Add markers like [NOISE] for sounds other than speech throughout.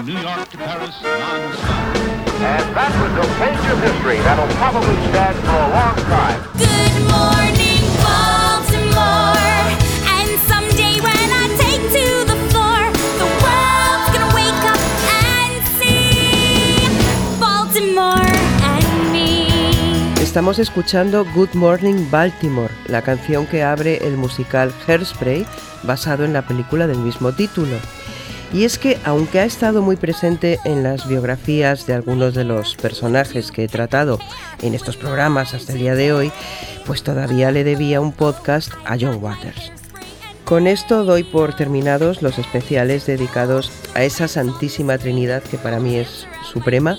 New York to Paris non-stop. And that was a page of history that'll probably stand for a long time. Good morning, Baltimore. And someday when I take to the floor, the world's gonna wake up and see Baltimore and me. Estamos escuchando Good Morning Baltimore, la canción que abre el musical Hairspray, basado en la película del mismo título. Y es que, aunque ha estado muy presente en las biografías de algunos de los personajes que he tratado en estos programas hasta el día de hoy, pues todavía le debía un podcast a John Waters. Con esto doy por terminados los especiales dedicados a esa santísima trinidad que para mí es suprema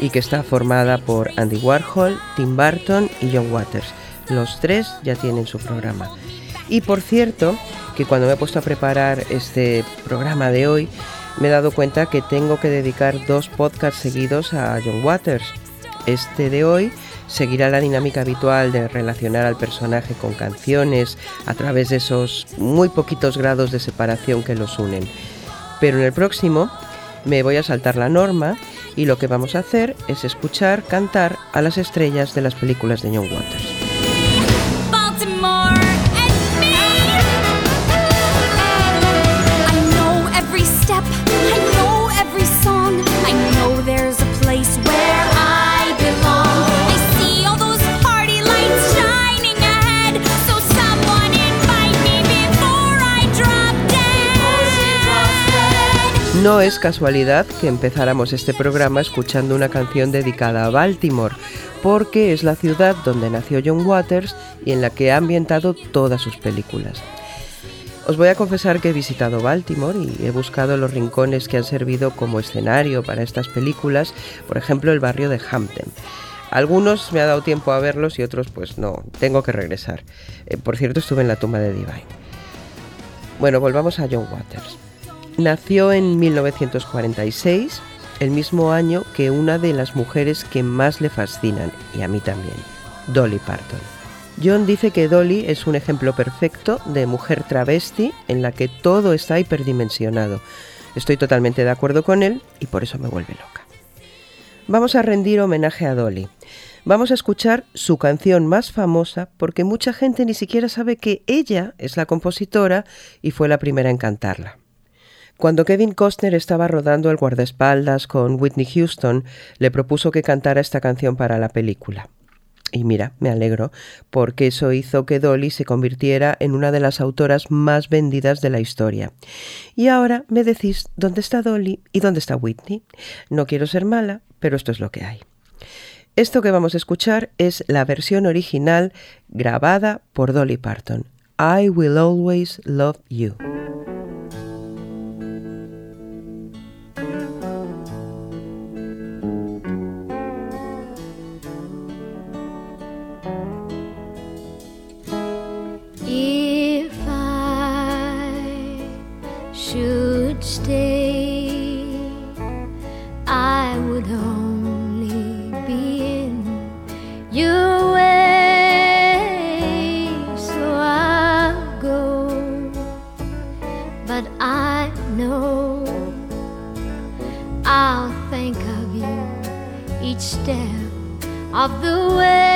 y que está formada por Andy Warhol, Tim Burton y John Waters. Los tres ya tienen su programa. Y por cierto, que cuando me he puesto a preparar este programa de hoy, me he dado cuenta que tengo que dedicar dos podcasts seguidos a John Waters. Este de hoy seguirá la dinámica habitual de relacionar al personaje con canciones a través de esos muy poquitos grados de separación que los unen. Pero en el próximo me voy a saltar la norma y lo que vamos a hacer es escuchar cantar a las estrellas de las películas de John Waters. No es casualidad que empezáramos este programa escuchando una canción dedicada a Baltimore, porque es la ciudad donde nació John Waters y en la que ha ambientado todas sus películas. Os voy a confesar que he visitado Baltimore y he buscado los rincones que han servido como escenario para estas películas, por ejemplo el barrio de Hampton. Algunos me ha dado tiempo a verlos y otros pues no, tengo que regresar. Eh, por cierto estuve en la tumba de Divine. Bueno, volvamos a John Waters. Nació en 1946, el mismo año que una de las mujeres que más le fascinan, y a mí también, Dolly Parton. John dice que Dolly es un ejemplo perfecto de mujer travesti en la que todo está hiperdimensionado. Estoy totalmente de acuerdo con él y por eso me vuelve loca. Vamos a rendir homenaje a Dolly. Vamos a escuchar su canción más famosa porque mucha gente ni siquiera sabe que ella es la compositora y fue la primera en cantarla. Cuando Kevin Costner estaba rodando El guardaespaldas con Whitney Houston, le propuso que cantara esta canción para la película. Y mira, me alegro, porque eso hizo que Dolly se convirtiera en una de las autoras más vendidas de la historia. Y ahora me decís dónde está Dolly y dónde está Whitney. No quiero ser mala, pero esto es lo que hay. Esto que vamos a escuchar es la versión original grabada por Dolly Parton. I Will Always Love You. Stay, I would only be in your way. So I'll go, but I know I'll think of you each step of the way,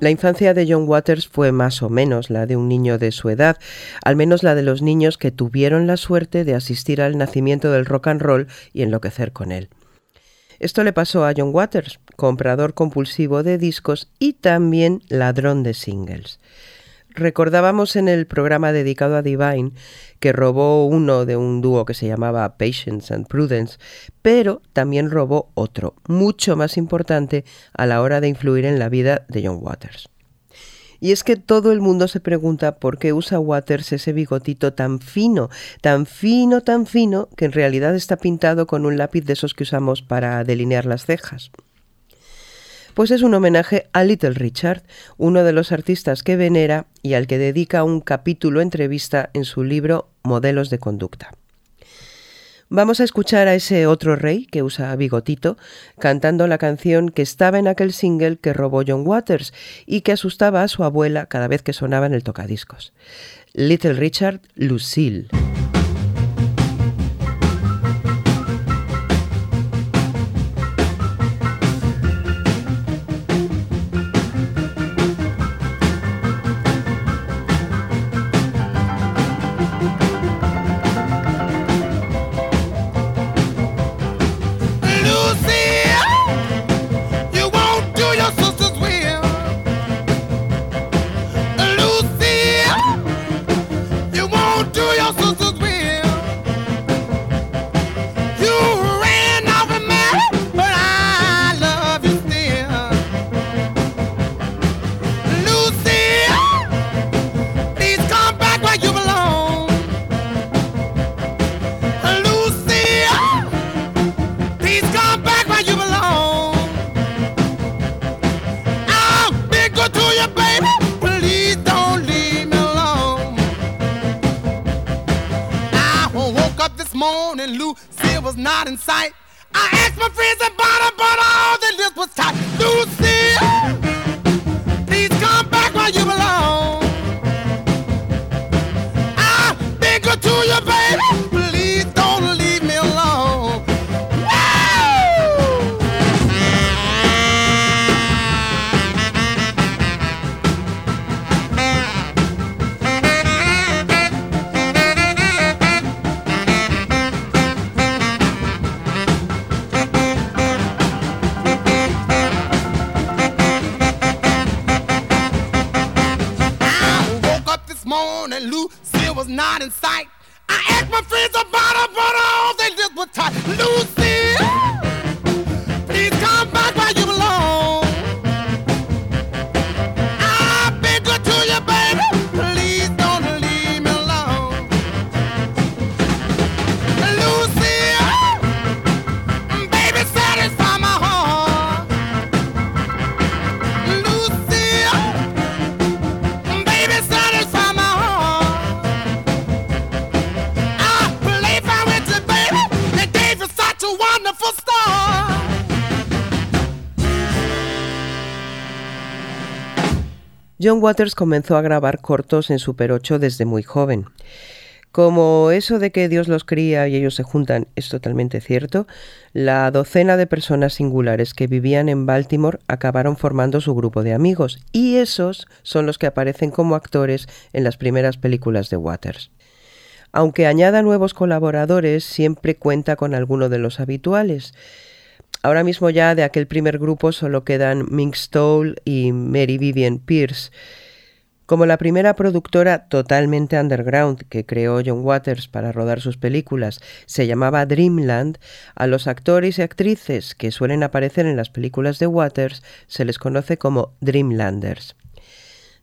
La infancia de John Waters fue más o menos la de un niño de su edad, al menos la de los niños que tuvieron la suerte de asistir al nacimiento del rock and roll y enloquecer con él. Esto le pasó a John Waters, comprador compulsivo de discos y también ladrón de singles. Recordábamos en el programa dedicado a Divine que robó uno de un dúo que se llamaba Patience and Prudence, pero también robó otro, mucho más importante a la hora de influir en la vida de John Waters. Y es que todo el mundo se pregunta por qué usa Waters ese bigotito tan fino, tan fino, tan fino, que en realidad está pintado con un lápiz de esos que usamos para delinear las cejas. Pues es un homenaje a Little Richard, uno de los artistas que venera y al que dedica un capítulo entrevista en su libro Modelos de Conducta. Vamos a escuchar a ese otro rey que usa bigotito cantando la canción que estaba en aquel single que robó John Waters y que asustaba a su abuela cada vez que sonaba en el tocadiscos. Little Richard Lucille. John Waters comenzó a grabar cortos en Super 8 desde muy joven. Como eso de que Dios los cría y ellos se juntan es totalmente cierto, la docena de personas singulares que vivían en Baltimore acabaron formando su grupo de amigos, y esos son los que aparecen como actores en las primeras películas de Waters. Aunque añada nuevos colaboradores, siempre cuenta con alguno de los habituales. Ahora mismo ya de aquel primer grupo solo quedan Mink Stoll y Mary Vivian Pierce. Como la primera productora totalmente underground que creó John Waters para rodar sus películas se llamaba Dreamland, a los actores y actrices que suelen aparecer en las películas de Waters se les conoce como Dreamlanders.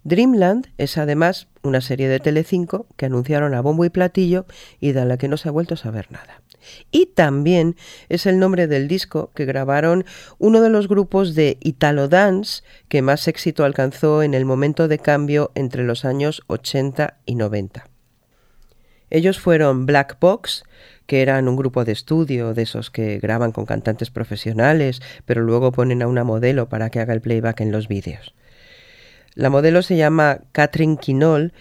Dreamland es además una serie de Telecinco que anunciaron a bombo y platillo y de la que no se ha vuelto a saber nada. Y también es el nombre del disco que grabaron uno de los grupos de Italo Dance que más éxito alcanzó en el momento de cambio entre los años 80 y 90. Ellos fueron Black Box, que eran un grupo de estudio de esos que graban con cantantes profesionales, pero luego ponen a una modelo para que haga el playback en los vídeos. La modelo se llama Catherine Quinol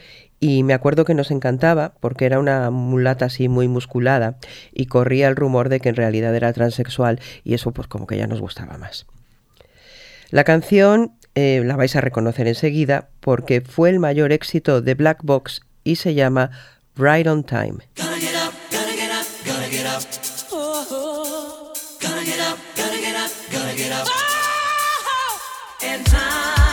y me acuerdo que nos encantaba porque era una mulata así muy musculada y corría el rumor de que en realidad era transexual y eso pues como que ya nos gustaba más. La canción eh, la vais a reconocer enseguida porque fue el mayor éxito de Black Box y se llama Right on Time. And time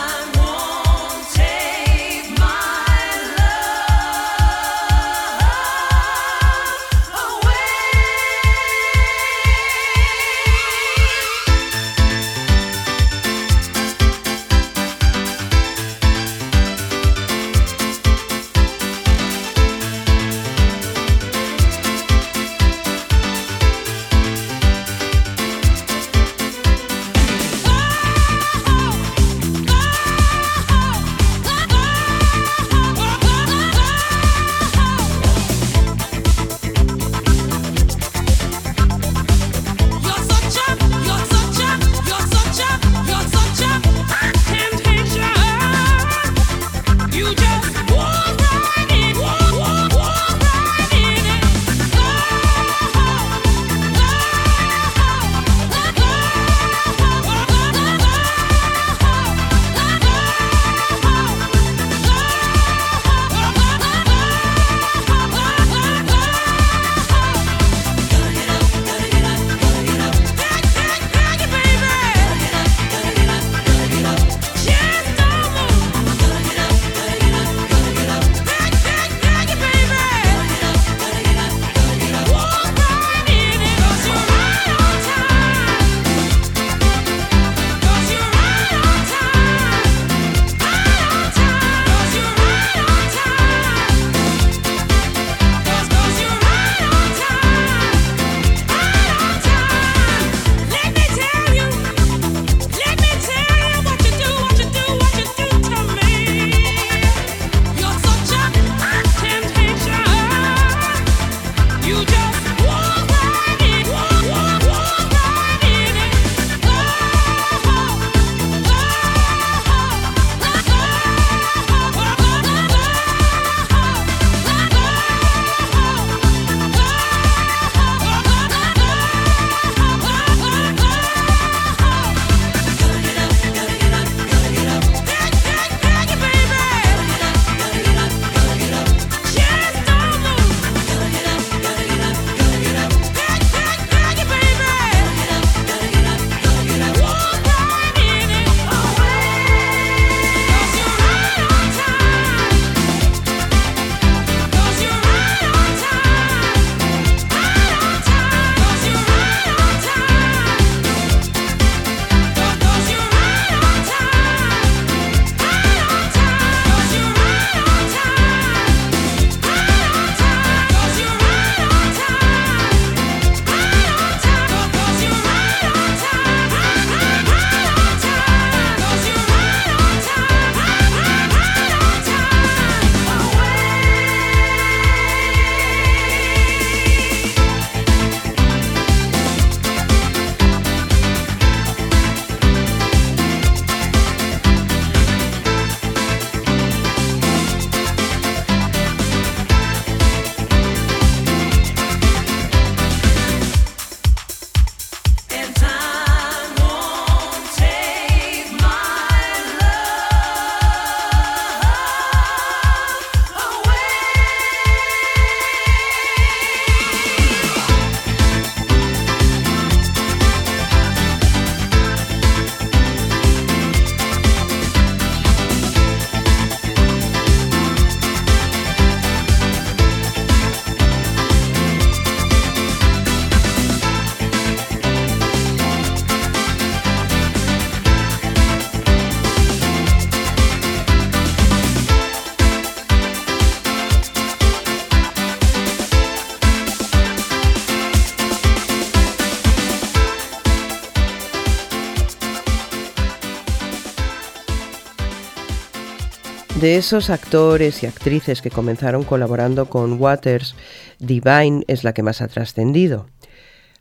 De esos actores y actrices que comenzaron colaborando con Waters, Divine es la que más ha trascendido.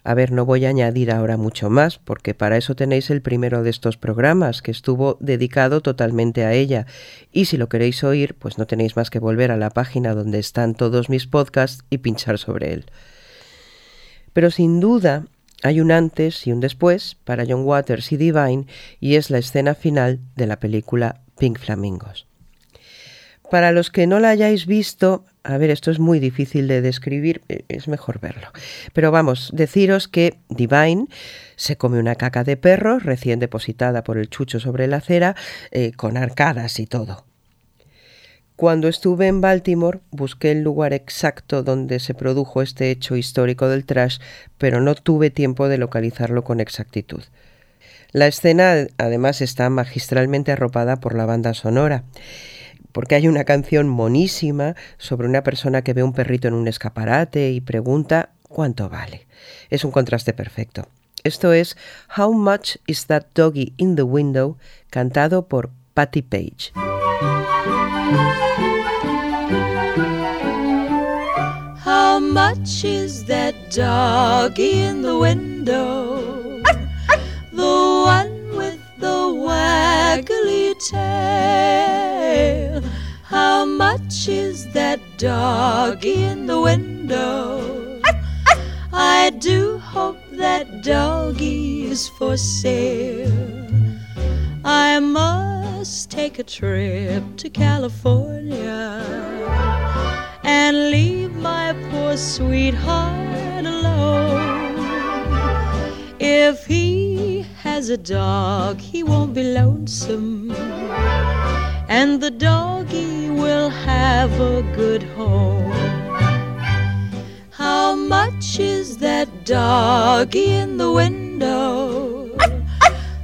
A ver, no voy a añadir ahora mucho más, porque para eso tenéis el primero de estos programas, que estuvo dedicado totalmente a ella. Y si lo queréis oír, pues no tenéis más que volver a la página donde están todos mis podcasts y pinchar sobre él. Pero sin duda hay un antes y un después para John Waters y Divine, y es la escena final de la película Pink Flamingos. Para los que no la hayáis visto, a ver, esto es muy difícil de describir, eh, es mejor verlo. Pero vamos, deciros que Divine se come una caca de perro recién depositada por el chucho sobre la acera, eh, con arcadas y todo. Cuando estuve en Baltimore busqué el lugar exacto donde se produjo este hecho histórico del trash, pero no tuve tiempo de localizarlo con exactitud. La escena además está magistralmente arropada por la banda sonora porque hay una canción monísima sobre una persona que ve un perrito en un escaparate y pregunta cuánto vale. Es un contraste perfecto. Esto es How Much is That Doggy in the Window, cantado por Patti Page. How much is that doggy in the window? Doggy in the window? I do hope that doggy is for sale. I must take a trip to California and leave my poor sweetheart alone. If he has a dog, he won't be lonesome, and the doggy will have a good home. How much is that doggy in the window?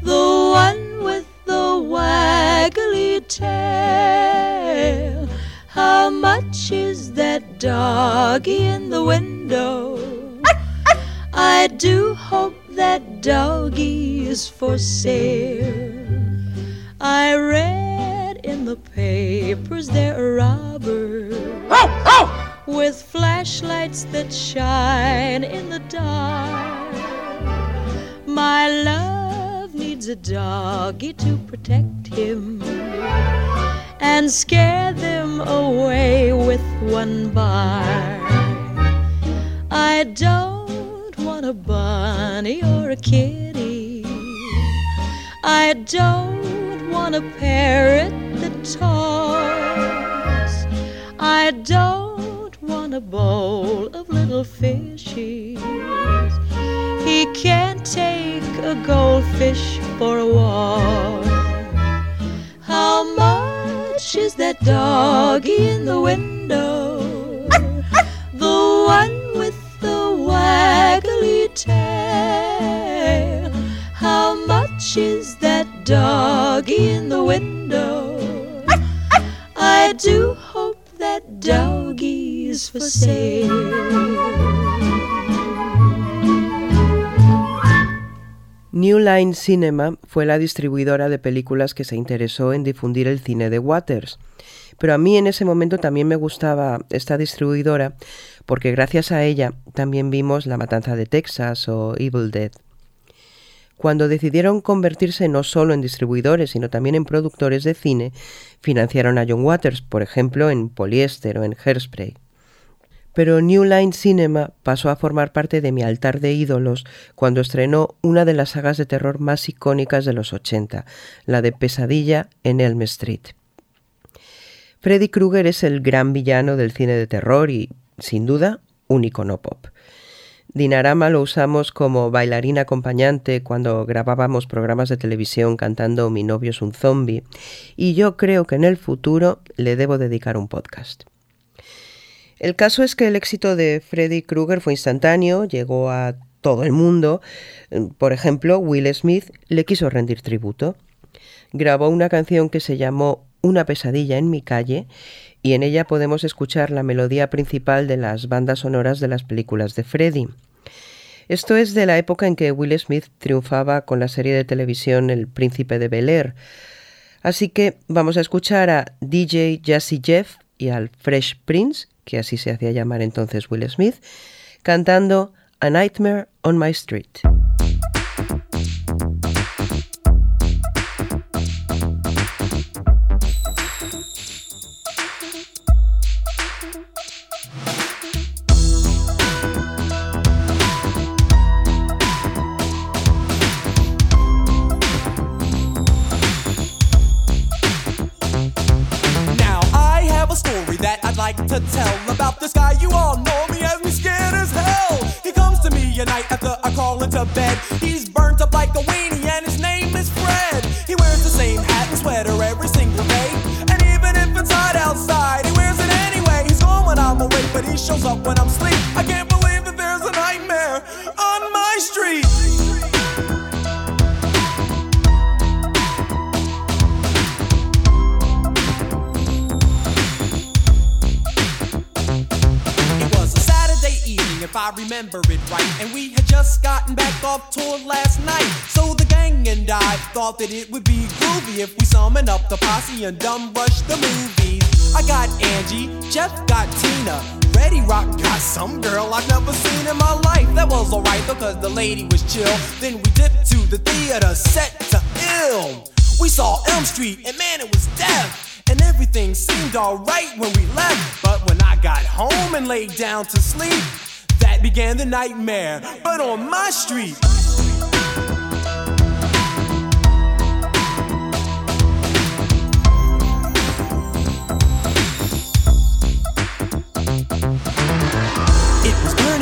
The one with the waggly tail. How much is that doggy in the window? I do hope that doggy is for sale. I read in the papers they're robbers with flashlights that shine in the dark. My love needs a doggy to protect him and scare them away with one bark. I don't want a bunny or a kitty. I don't want a parrot talks. I don't want a bowl of little fishies. He can't take a goldfish for a walk. How much is that doggy in the window? The one with the waggly tail. How much is that doggy do hope that for sale. New Line Cinema fue la distribuidora de películas que se interesó en difundir el cine de Waters. Pero a mí en ese momento también me gustaba esta distribuidora porque gracias a ella también vimos La Matanza de Texas o Evil Dead. Cuando decidieron convertirse no solo en distribuidores, sino también en productores de cine, financiaron a John Waters, por ejemplo, en Polyester o en Hairspray. Pero New Line Cinema pasó a formar parte de mi altar de ídolos cuando estrenó una de las sagas de terror más icónicas de los 80, la de Pesadilla en Elm Street. Freddy Krueger es el gran villano del cine de terror y, sin duda, un icono pop. Dinarama lo usamos como bailarina acompañante cuando grabábamos programas de televisión cantando Mi novio es un zombie y yo creo que en el futuro le debo dedicar un podcast. El caso es que el éxito de Freddy Krueger fue instantáneo, llegó a todo el mundo. Por ejemplo, Will Smith le quiso rendir tributo. Grabó una canción que se llamó Una pesadilla en mi calle y en ella podemos escuchar la melodía principal de las bandas sonoras de las películas de Freddy. Esto es de la época en que Will Smith triunfaba con la serie de televisión El Príncipe de Bel Air. Así que vamos a escuchar a DJ Jazzy Jeff y al Fresh Prince, que así se hacía llamar entonces Will Smith, cantando A Nightmare on My Street. Lady was chill. Then we dipped to the theater set to ill. We saw Elm Street and man, it was death. And everything seemed alright when we left. But when I got home and laid down to sleep, that began the nightmare. But on my street.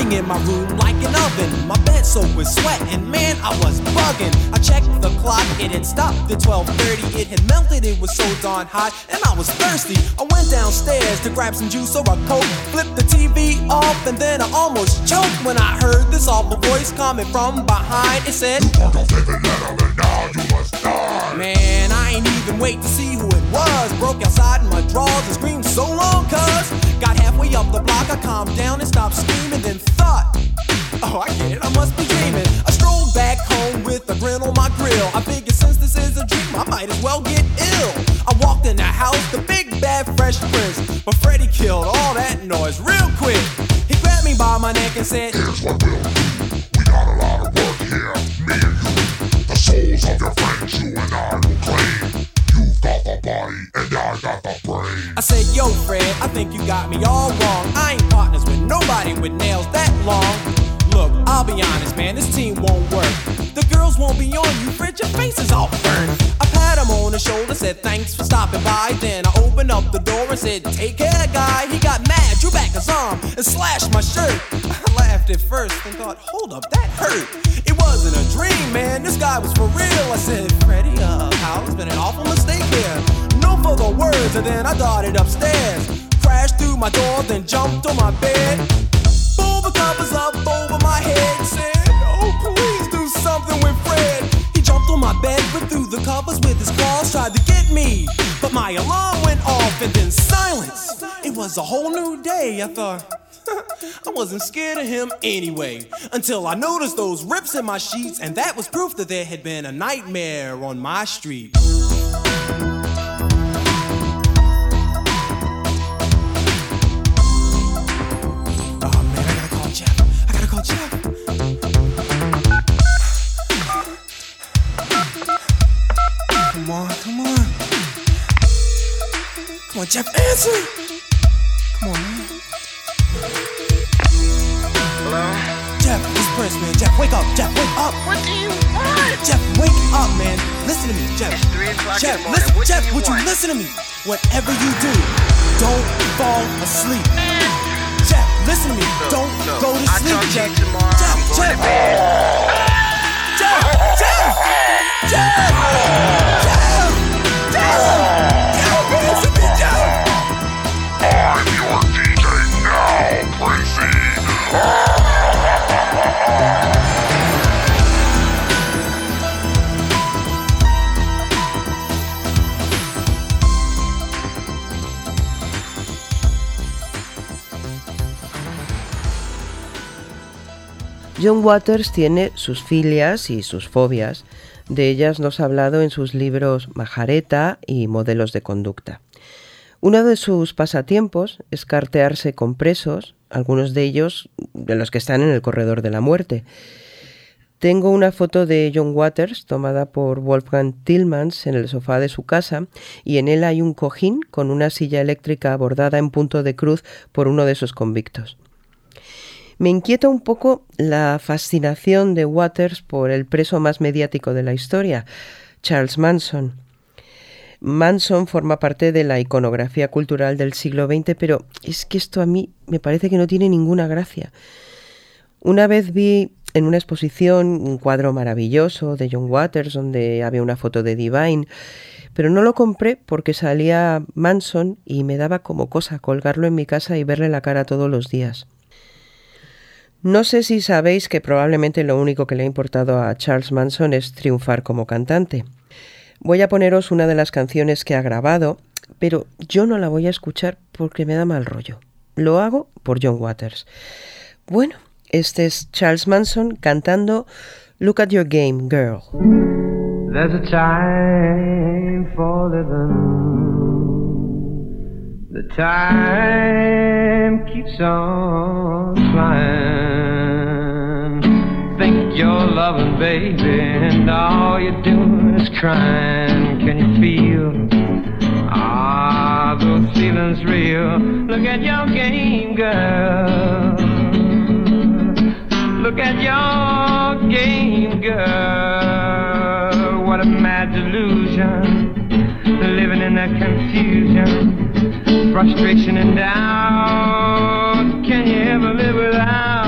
Burning in my room like an oven. My bed soaked with sweat, and man, I was bugging. I checked the clock, it had stopped at 12:30. It had melted, it was so darn hot, and I was thirsty. I went downstairs to grab some juice or a coke, flipped the TV off, and then I almost choked when I heard this awful voice coming from behind. It said, Man, I ain't even wait to see who was. Broke outside in my drawers and screamed so long, cuz. Got halfway up the block, I calmed down and stopped screaming, then thought, Oh, I get it, I must be dreaming. I strolled back home with a grin on my grill. I figured since this is a dream, I might as well get ill. I walked in the house, the big bad fresh prince. But Freddie killed all that noise real quick. He grabbed me by my neck and said, Here's what we'll do. We got a lot of work here, me and you. The souls of your friends, you and I will claim. I got the brain. I said, Yo, Fred, I think you got me all wrong. I ain't partners with nobody with nails that long. Look, I'll be honest, man, this team won't work. The girls won't be on you, Fred, your face is all burned. I pat him on the shoulder, said thanks for stopping by. Then I opened up the door and said, Take care, guy. He got mad, drew back his arm, and slashed my shirt. I laughed at first and thought, Hold up, that hurt. It wasn't a dream, man, this guy was for real. I said, Freddie, uh, Hal, it's been an awful mistake here. No further words, and then I darted upstairs. Crashed through my door, then jumped on my bed. Pulled the covers up over my head. Said, Oh, please do something with Fred. He jumped on my bed, ripped through the covers with his claws, tried to get me. But my alarm went off, and then silence. It was a whole new day. I thought. [LAUGHS] I wasn't scared of him anyway, until I noticed those rips in my sheets, and that was proof that there had been a nightmare on my street. On, Jeff, answer. Come on, man. Hello? Jeff, it's Prince, man. Jeff, wake up. Jeff, wake up. What do you want? Jeff, wake up, man. Listen to me, Jeff. It's 3 o'clock Jeff, in the morning. listen, What do Jeff, you would you listen to me? Whatever you do, don't fall asleep. Jeff, listen to me. don't look, go to I'll sleep, to you Jeff. tomorrow. Jeff, I'm going Jeff. to bed. Jeff, Jeff, Jeff, Jeff, Jeff, John Waters tiene sus filias y sus fobias, De ellas nos ha hablado en sus libros Majareta y Modelos de Conducta. Uno de sus pasatiempos es cartearse con presos, algunos de ellos de los que están en el corredor de la muerte. Tengo una foto de John Waters tomada por Wolfgang Tillmans en el sofá de su casa y en él hay un cojín con una silla eléctrica bordada en punto de cruz por uno de sus convictos. Me inquieta un poco la fascinación de Waters por el preso más mediático de la historia, Charles Manson. Manson forma parte de la iconografía cultural del siglo XX, pero es que esto a mí me parece que no tiene ninguna gracia. Una vez vi en una exposición un cuadro maravilloso de John Waters donde había una foto de Divine, pero no lo compré porque salía Manson y me daba como cosa colgarlo en mi casa y verle la cara todos los días. No sé si sabéis que probablemente lo único que le ha importado a Charles Manson es triunfar como cantante. Voy a poneros una de las canciones que ha grabado, pero yo no la voy a escuchar porque me da mal rollo. Lo hago por John Waters. Bueno, este es Charles Manson cantando Look at Your Game, Girl. There's a time for living. The time keeps on flying. Think you're loving, baby, and all you're doing is crying. Can you feel? Ah, those feelings real. Look at your game, girl. Look at your game, girl. What a mad delusion. Living in that confusion, frustration and doubt. Can you ever live without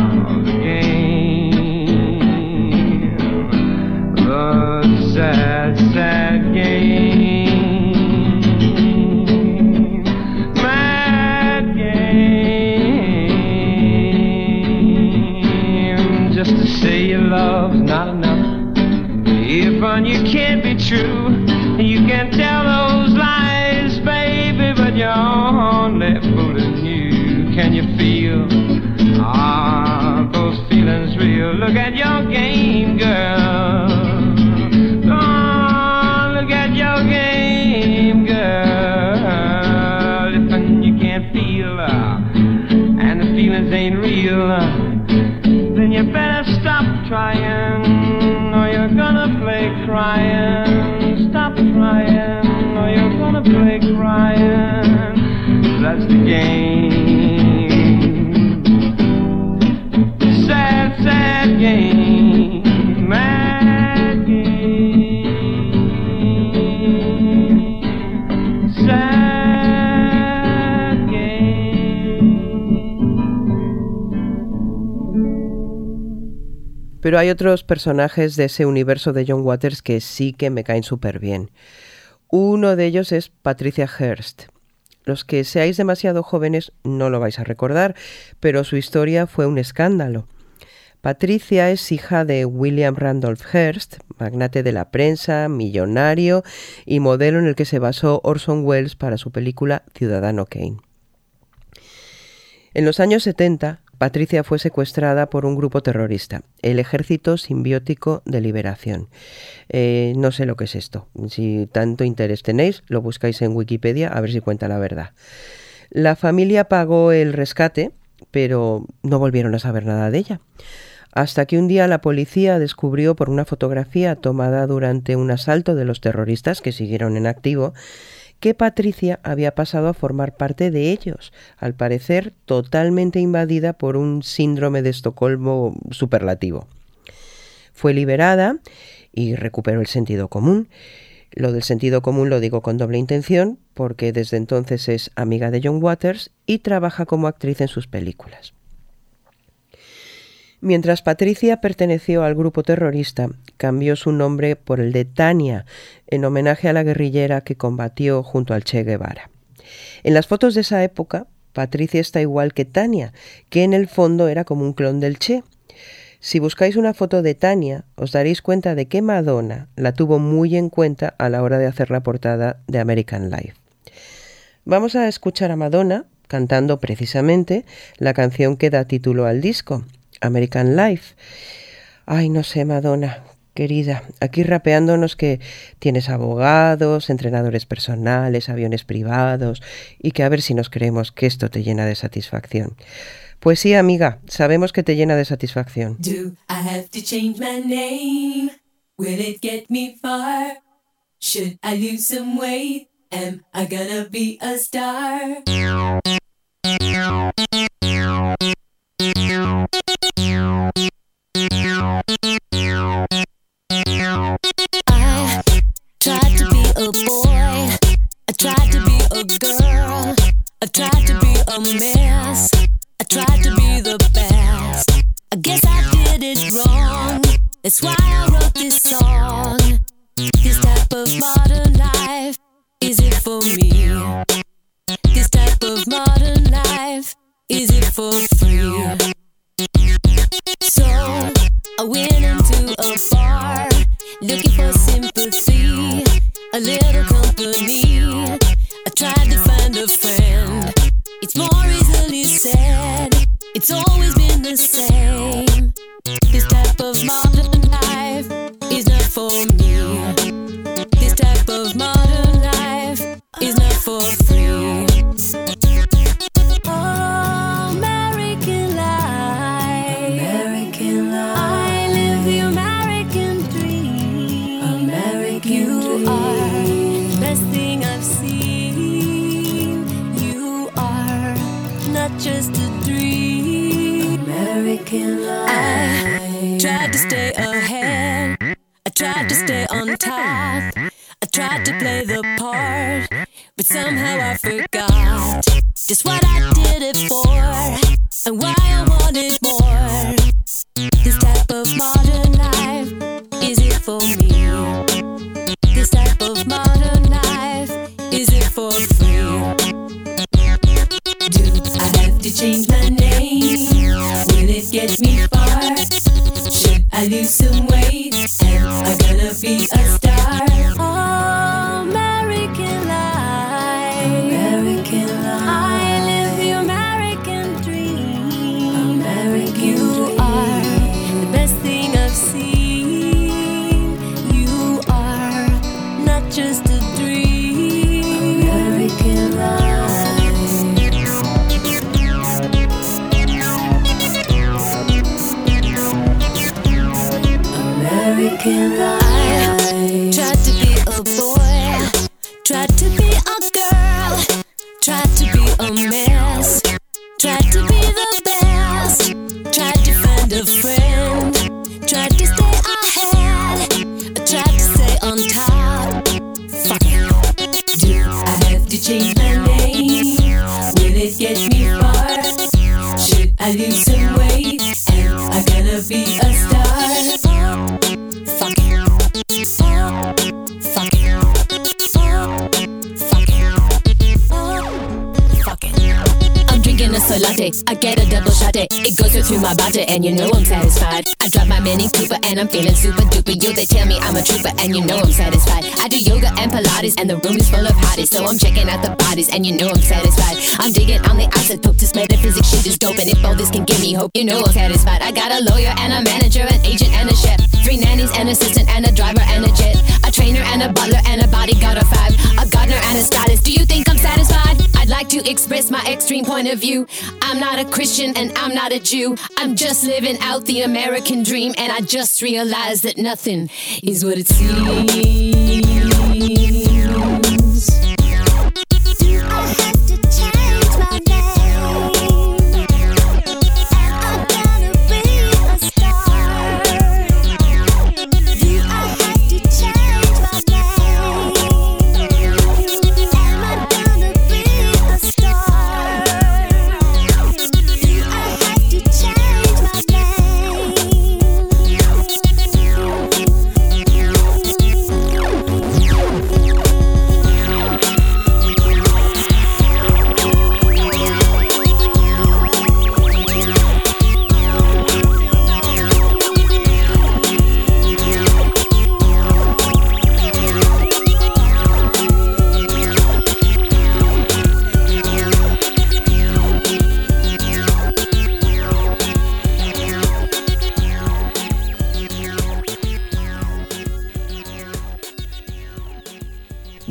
sad, sad game. Mad game. Just to say your love's not enough. If on you can't be true, you can tell those lies, baby, but you're only fooling you. Can you feel? Ah, those feelings real. Look at your Pero hay otros personajes de ese universo de John Waters que sí que me caen súper bien. Uno de ellos es Patricia Hearst. Los que seáis demasiado jóvenes no lo vais a recordar, pero su historia fue un escándalo. Patricia es hija de William Randolph Hearst, magnate de la prensa, millonario y modelo en el que se basó Orson Welles para su película Ciudadano Kane. En los años 70, Patricia fue secuestrada por un grupo terrorista, el Ejército Simbiótico de Liberación. Eh, no sé lo que es esto. Si tanto interés tenéis, lo buscáis en Wikipedia a ver si cuenta la verdad. La familia pagó el rescate, pero no volvieron a saber nada de ella. Hasta que un día la policía descubrió por una fotografía tomada durante un asalto de los terroristas que siguieron en activo que Patricia había pasado a formar parte de ellos, al parecer totalmente invadida por un síndrome de Estocolmo superlativo. Fue liberada y recuperó el sentido común. Lo del sentido común lo digo con doble intención, porque desde entonces es amiga de John Waters y trabaja como actriz en sus películas. Mientras Patricia perteneció al grupo terrorista, cambió su nombre por el de Tania, en homenaje a la guerrillera que combatió junto al Che Guevara. En las fotos de esa época, Patricia está igual que Tania, que en el fondo era como un clon del Che. Si buscáis una foto de Tania, os daréis cuenta de que Madonna la tuvo muy en cuenta a la hora de hacer la portada de American Life. Vamos a escuchar a Madonna cantando precisamente la canción que da título al disco, American Life. Ay, no sé, Madonna, Querida, aquí rapeándonos que tienes abogados, entrenadores personales, aviones privados y que a ver si nos creemos que esto te llena de satisfacción. Pues sí, amiga, sabemos que te llena de satisfacción. Do I have to change my name? Far? Am I gonna be a star? A mess. I tried to be the best. I guess I did it wrong. That's why I wrote this song. This type of modern life, is it for me? This type of modern life, is it for free? So I went into a bar looking for sympathy, a little it's always been the same. Body, and you know I'm satisfied. I drive my Mini Cooper, and I'm feeling super duper. You they tell me I'm a trooper, and you know I'm satisfied. I do yoga and Pilates, and the room is full of hotties, so I'm checking out the bodies, and you know I'm satisfied. I'm digging on the isotope. This metaphysics shit is dope, and if all this can give me hope, you know I'm satisfied. I got a lawyer and a manager, an agent and a chef, three nannies, an assistant, and a driver and a jet, a trainer and a butler and a bodyguard of five, a gardener and a stylist. Do you think I'm satisfied? I'd like to express my extreme point of view. I'm not a Christian and I'm not a Jew. I'm just living out the American dream, and I just realized that nothing is what it seems.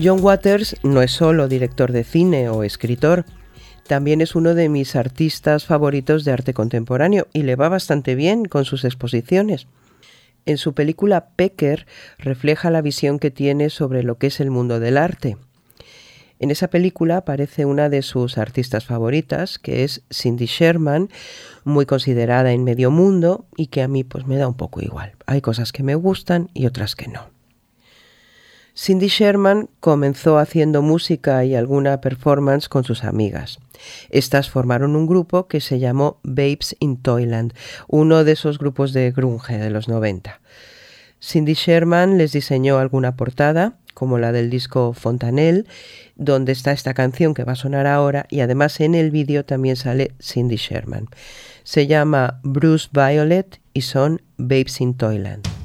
John Waters no es solo director de cine o escritor, también es uno de mis artistas favoritos de arte contemporáneo y le va bastante bien con sus exposiciones. En su película Pecker refleja la visión que tiene sobre lo que es el mundo del arte. En esa película aparece una de sus artistas favoritas, que es Cindy Sherman, muy considerada en medio mundo y que a mí pues me da un poco igual. Hay cosas que me gustan y otras que no. Cindy Sherman comenzó haciendo música y alguna performance con sus amigas. Estas formaron un grupo que se llamó Babes in Toyland, uno de esos grupos de grunge de los 90. Cindy Sherman les diseñó alguna portada, como la del disco Fontanelle, donde está esta canción que va a sonar ahora y además en el vídeo también sale Cindy Sherman. Se llama Bruce Violet y son Babes in Toyland.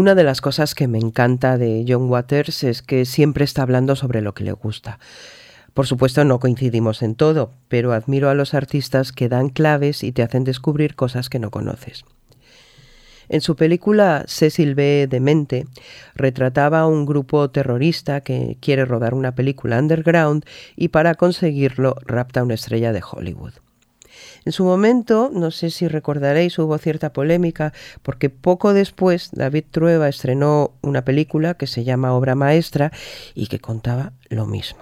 Una de las cosas que me encanta de John Waters es que siempre está hablando sobre lo que le gusta. Por supuesto no coincidimos en todo, pero admiro a los artistas que dan claves y te hacen descubrir cosas que no conoces. En su película Cecil B. Demente retrataba a un grupo terrorista que quiere rodar una película underground y para conseguirlo rapta a una estrella de Hollywood. En su momento, no sé si recordaréis, hubo cierta polémica porque poco después David Trueba estrenó una película que se llama Obra Maestra y que contaba lo mismo.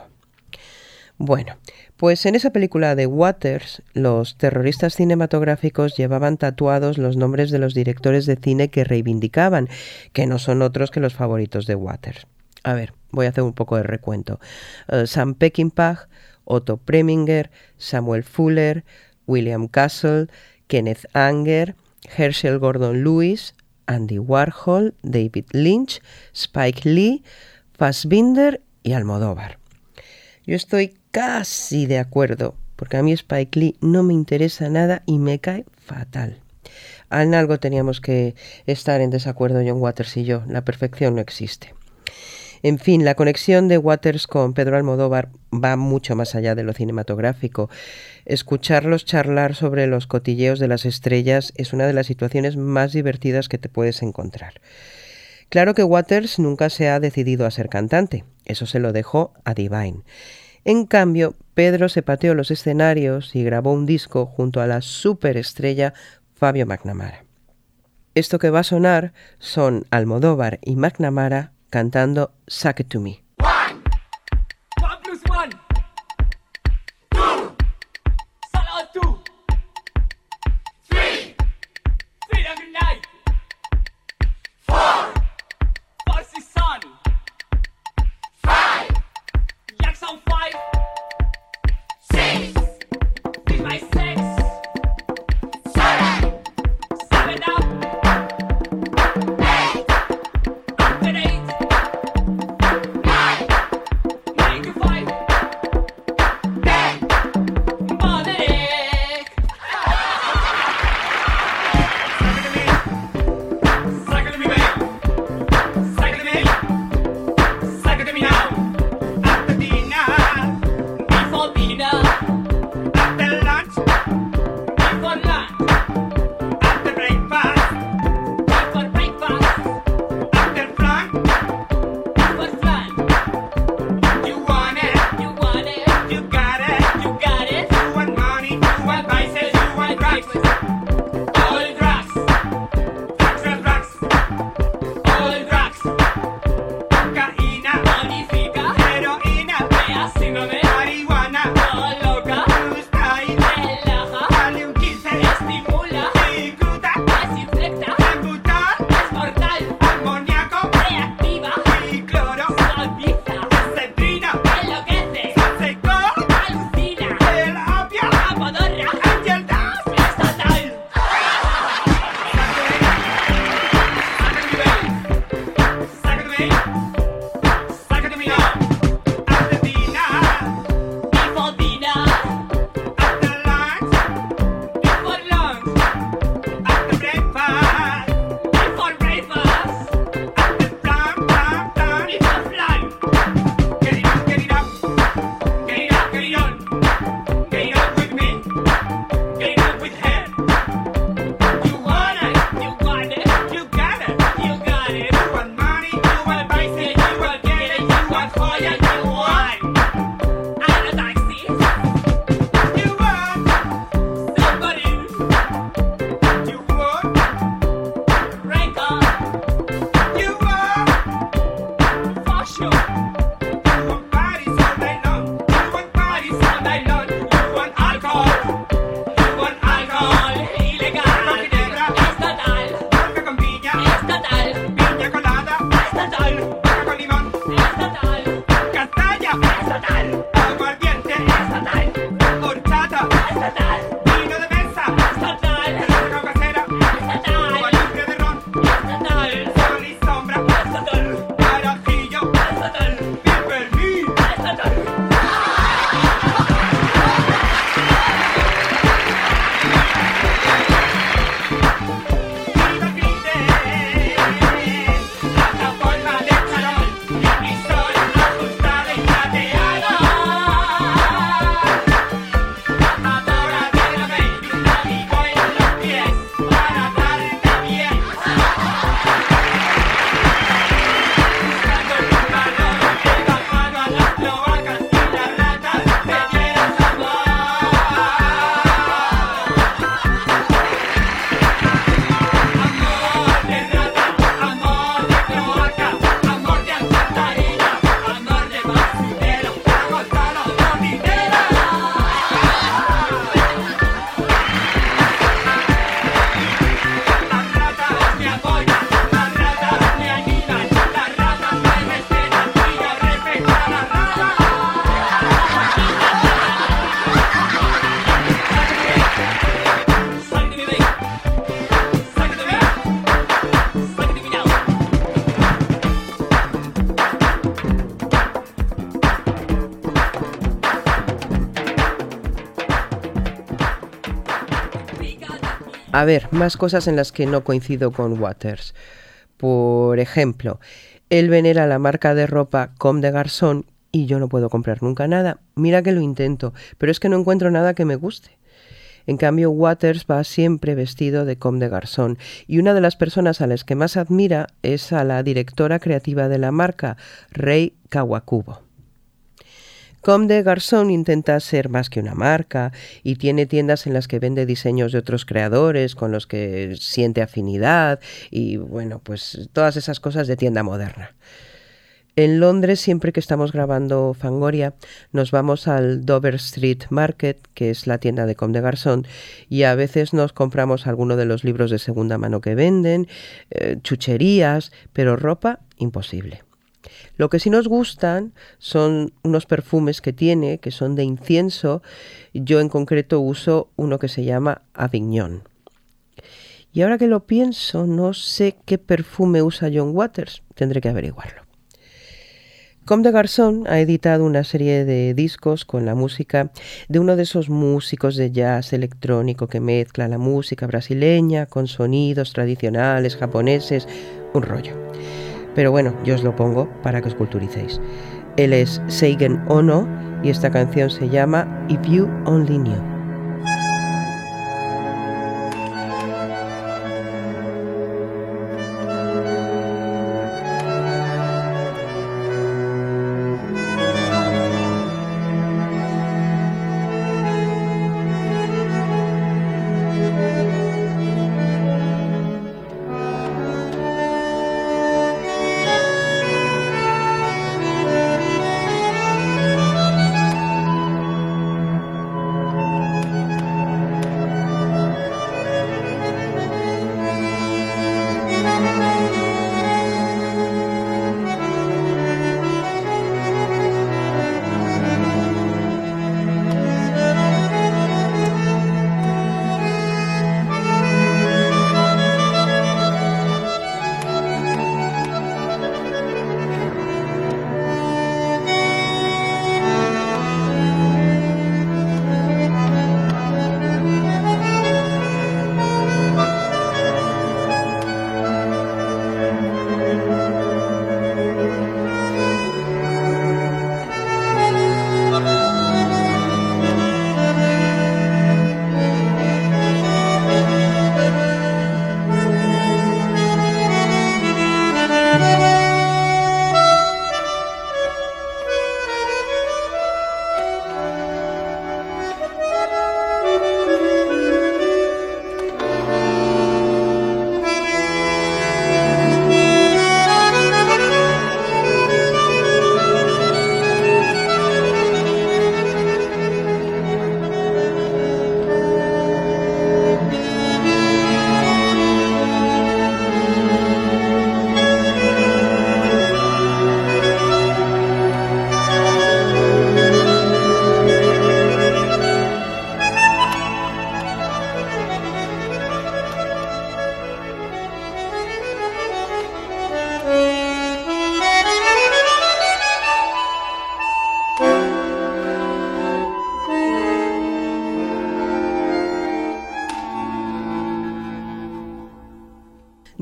Bueno, pues en esa película de Waters, los terroristas cinematográficos llevaban tatuados los nombres de los directores de cine que reivindicaban, que no son otros que los favoritos de Waters. A ver, voy a hacer un poco de recuento. Eh, Sam Peckinpah, Otto Preminger, Samuel Fuller, William Castle, Kenneth Anger, Herschel Gordon Lewis, Andy Warhol, David Lynch, Spike Lee, Fassbinder y Almodóvar. Yo estoy casi de acuerdo, porque a mí Spike Lee no me interesa nada y me cae fatal. En algo teníamos que estar en desacuerdo John Waters y yo, la perfección no existe. En fin, la conexión de Waters con Pedro Almodóvar va mucho más allá de lo cinematográfico. Escucharlos charlar sobre los cotilleos de las estrellas es una de las situaciones más divertidas que te puedes encontrar. Claro que Waters nunca se ha decidido a ser cantante, eso se lo dejó a Divine. En cambio, Pedro se pateó los escenarios y grabó un disco junto a la superestrella Fabio McNamara. Esto que va a sonar son Almodóvar y McNamara cantando Suck It To Me. A ver, más cosas en las que no coincido con Waters. Por ejemplo, él venera la marca de ropa Comme de Garçon y yo no puedo comprar nunca nada. Mira que lo intento, pero es que no encuentro nada que me guste. En cambio, Waters va siempre vestido de Comme de Garçon y una de las personas a las que más admira es a la directora creativa de la marca, Rei Kawakubo. Comme de Garçon intenta ser más que una marca y tiene tiendas en las que vende diseños de otros creadores con los que siente afinidad y bueno, pues todas esas cosas de tienda moderna. En Londres, siempre que estamos grabando Fangoria, nos vamos al Dover Street Market, que es la tienda de Comme de Garçon, y a veces nos compramos alguno de los libros de segunda mano que venden, eh, chucherías, pero ropa imposible. Lo que sí nos gustan son unos perfumes que tiene, que son de incienso. Yo en concreto uso uno que se llama Avignon. Y ahora que lo pienso, no sé qué perfume usa John Waters. Tendré que averiguarlo. Comme de Garçon ha editado una serie de discos con la música de uno de esos músicos de jazz electrónico que mezcla la música brasileña con sonidos tradicionales japoneses, un rollo. Pero bueno, yo os lo pongo para que os culturicéis. Él es Seigen Ono y esta canción se llama If You Only Knew.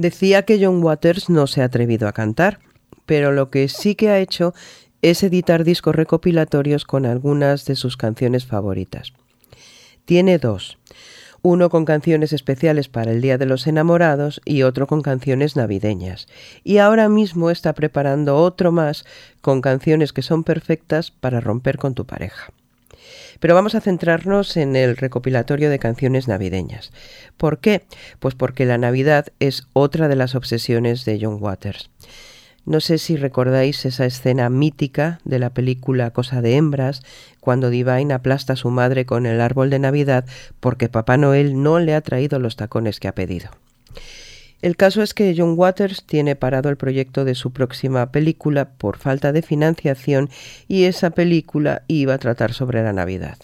Decía que John Waters no se ha atrevido a cantar, pero lo que sí que ha hecho es editar discos recopilatorios con algunas de sus canciones favoritas. Tiene dos, uno con canciones especiales para el Día de los Enamorados y otro con canciones navideñas. Y ahora mismo está preparando otro más con canciones que son perfectas para romper con tu pareja. Pero vamos a centrarnos en el recopilatorio de canciones navideñas. ¿Por qué? Pues porque la Navidad es otra de las obsesiones de John Waters. No sé si recordáis esa escena mítica de la película Cosa de Hembras, cuando Divine aplasta a su madre con el árbol de Navidad porque Papá Noel no le ha traído los tacones que ha pedido. El caso es que John Waters tiene parado el proyecto de su próxima película por falta de financiación y esa película iba a tratar sobre la Navidad.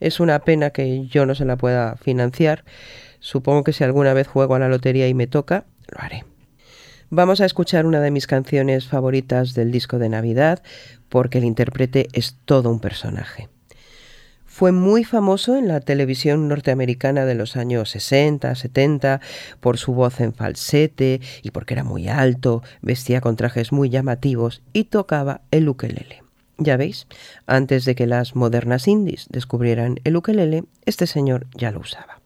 Es una pena que yo no se la pueda financiar. Supongo que si alguna vez juego a la lotería y me toca, lo haré. Vamos a escuchar una de mis canciones favoritas del disco de Navidad porque el intérprete es todo un personaje. Fue muy famoso en la televisión norteamericana de los años 60, 70 por su voz en falsete y porque era muy alto, vestía con trajes muy llamativos y tocaba el ukelele. Ya veis, antes de que las modernas indies descubrieran el ukelele, este señor ya lo usaba.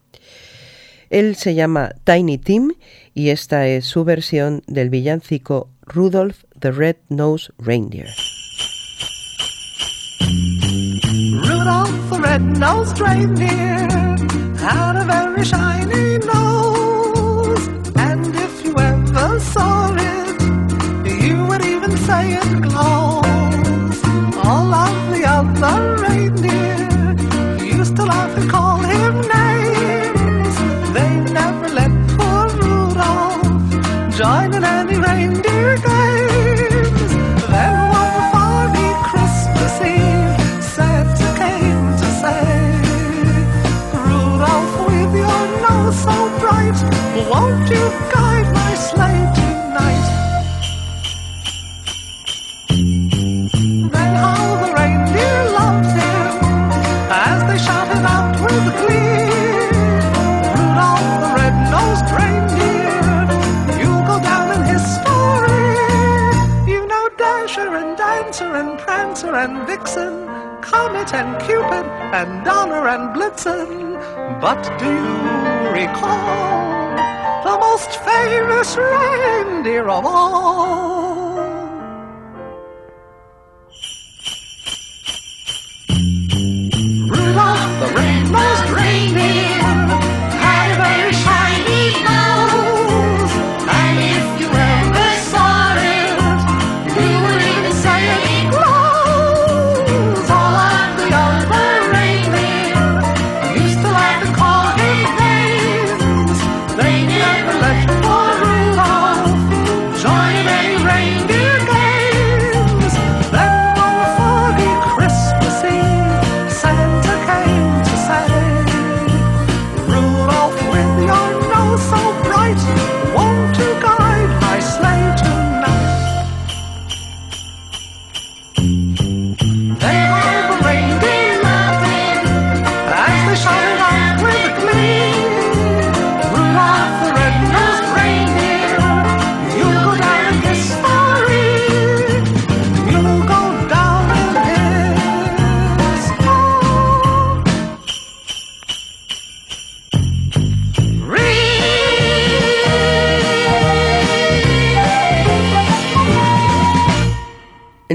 Él se llama Tiny Tim y esta es su versión del villancico Rudolph the Red-Nosed Reindeer. Rudolph the red-nosed reindeer had a very shiny nose, and if you ever saw it, you would even say it glows. And Vixen, Comet and Cupid and Donner and Blitzen. But do you recall the most famous reindeer of all?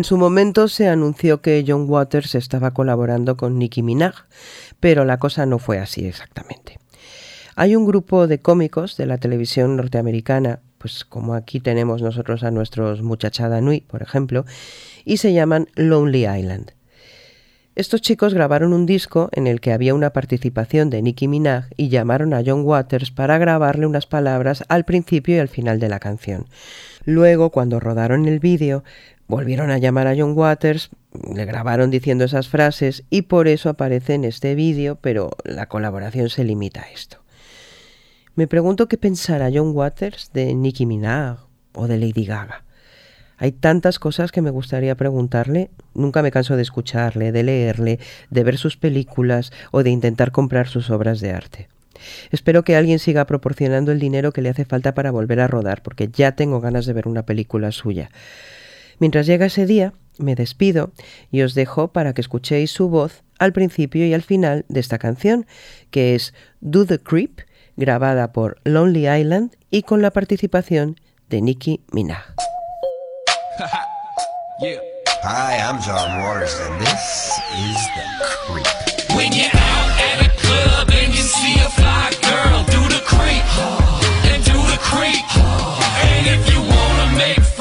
En su momento se anunció que John Waters estaba colaborando con Nicki Minaj, pero la cosa no fue así exactamente. Hay un grupo de cómicos de la televisión norteamericana, pues como aquí tenemos nosotros a nuestros Muchachada Nui, por ejemplo, y se llaman Lonely Island. Estos chicos grabaron un disco en el que había una participación de Nicki Minaj y llamaron a John Waters para grabarle unas palabras al principio y al final de la canción. Luego, cuando rodaron el vídeo, volvieron a llamar a John Waters, le grabaron diciendo esas frases y por eso aparece en este vídeo, pero la colaboración se limita a esto. Me pregunto qué pensará John Waters de Nicki Minaj o de Lady Gaga. Hay tantas cosas que me gustaría preguntarle. Nunca me canso de escucharle, de leerle, de ver sus películas o de intentar comprar sus obras de arte. Espero que alguien siga proporcionando el dinero que le hace falta para volver a rodar, porque ya tengo ganas de ver una película suya. Mientras llega ese día, me despido y os dejo para que escuchéis su voz al principio y al final de esta canción, que es Do the Creep, grabada por Lonely Island y con la participación de Nicki Minaj. [LAUGHS] yeah. Hi, I'm John Waters, and this is The Creep. When you're out at a club and you see a fly girl, do the creep and do the creep. And if you wanna make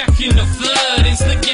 you expecting a flood, and slick